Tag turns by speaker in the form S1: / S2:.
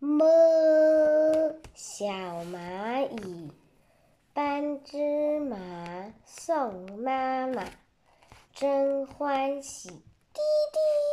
S1: 摸小蚂蚁搬芝麻送妈妈真欢喜。滴滴。